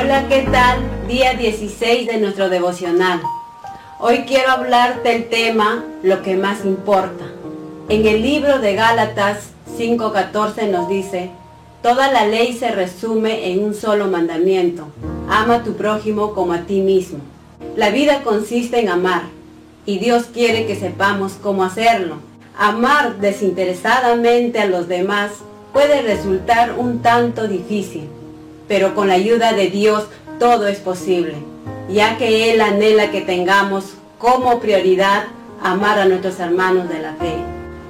Hola, ¿qué tal? Día 16 de nuestro devocional. Hoy quiero hablarte del tema Lo que más importa. En el libro de Gálatas 5:14 nos dice, Toda la ley se resume en un solo mandamiento. Ama a tu prójimo como a ti mismo. La vida consiste en amar y Dios quiere que sepamos cómo hacerlo. Amar desinteresadamente a los demás puede resultar un tanto difícil, pero con la ayuda de Dios todo es posible, ya que Él anhela que tengamos como prioridad amar a nuestros hermanos de la fe.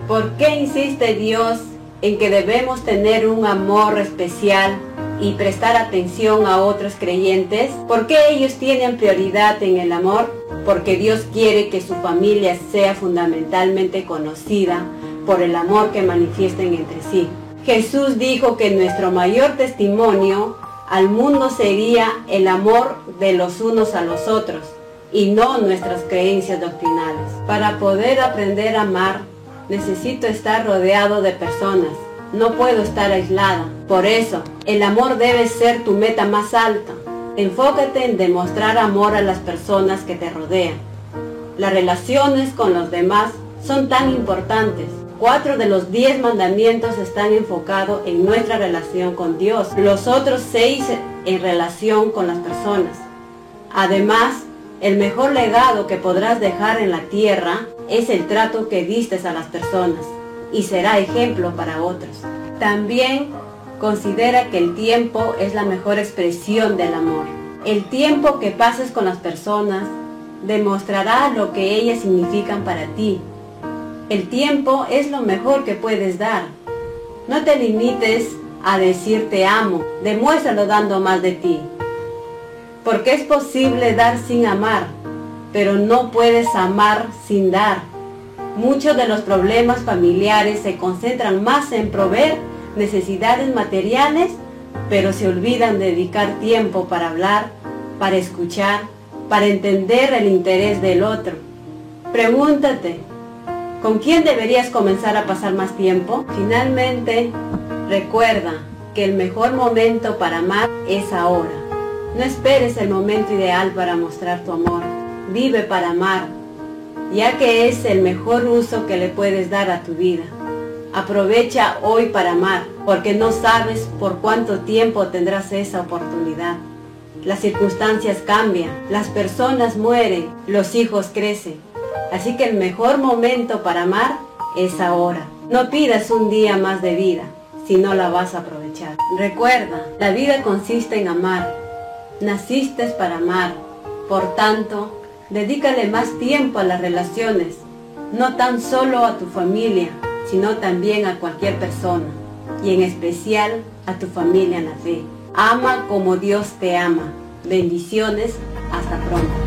¿Por qué insiste Dios en que debemos tener un amor especial y prestar atención a otros creyentes? ¿Por qué ellos tienen prioridad en el amor? Porque Dios quiere que su familia sea fundamentalmente conocida por el amor que manifiesten entre sí. Jesús dijo que nuestro mayor testimonio al mundo sería el amor de los unos a los otros y no nuestras creencias doctrinales. Para poder aprender a amar, necesito estar rodeado de personas. No puedo estar aislada. Por eso, el amor debe ser tu meta más alta. Enfócate en demostrar amor a las personas que te rodean. Las relaciones con los demás son tan importantes. Cuatro de los diez mandamientos están enfocados en nuestra relación con Dios. Los otros seis en relación con las personas. Además, el mejor legado que podrás dejar en la tierra es el trato que distes a las personas y será ejemplo para otros. También considera que el tiempo es la mejor expresión del amor. El tiempo que pases con las personas demostrará lo que ellas significan para ti el tiempo es lo mejor que puedes dar. No te limites a decir te amo, demuéstralo dando más de ti. Porque es posible dar sin amar, pero no puedes amar sin dar. Muchos de los problemas familiares se concentran más en proveer necesidades materiales, pero se olvidan de dedicar tiempo para hablar, para escuchar, para entender el interés del otro. Pregúntate, ¿Con quién deberías comenzar a pasar más tiempo? Finalmente, recuerda que el mejor momento para amar es ahora. No esperes el momento ideal para mostrar tu amor. Vive para amar, ya que es el mejor uso que le puedes dar a tu vida. Aprovecha hoy para amar, porque no sabes por cuánto tiempo tendrás esa oportunidad. Las circunstancias cambian, las personas mueren, los hijos crecen Así que el mejor momento para amar es ahora. No pidas un día más de vida si no la vas a aprovechar. Recuerda, la vida consiste en amar. Naciste para amar. Por tanto, dedícale más tiempo a las relaciones, no tan solo a tu familia, sino también a cualquier persona, y en especial a tu familia en la fe. Ama como Dios te ama. Bendiciones. Hasta pronto.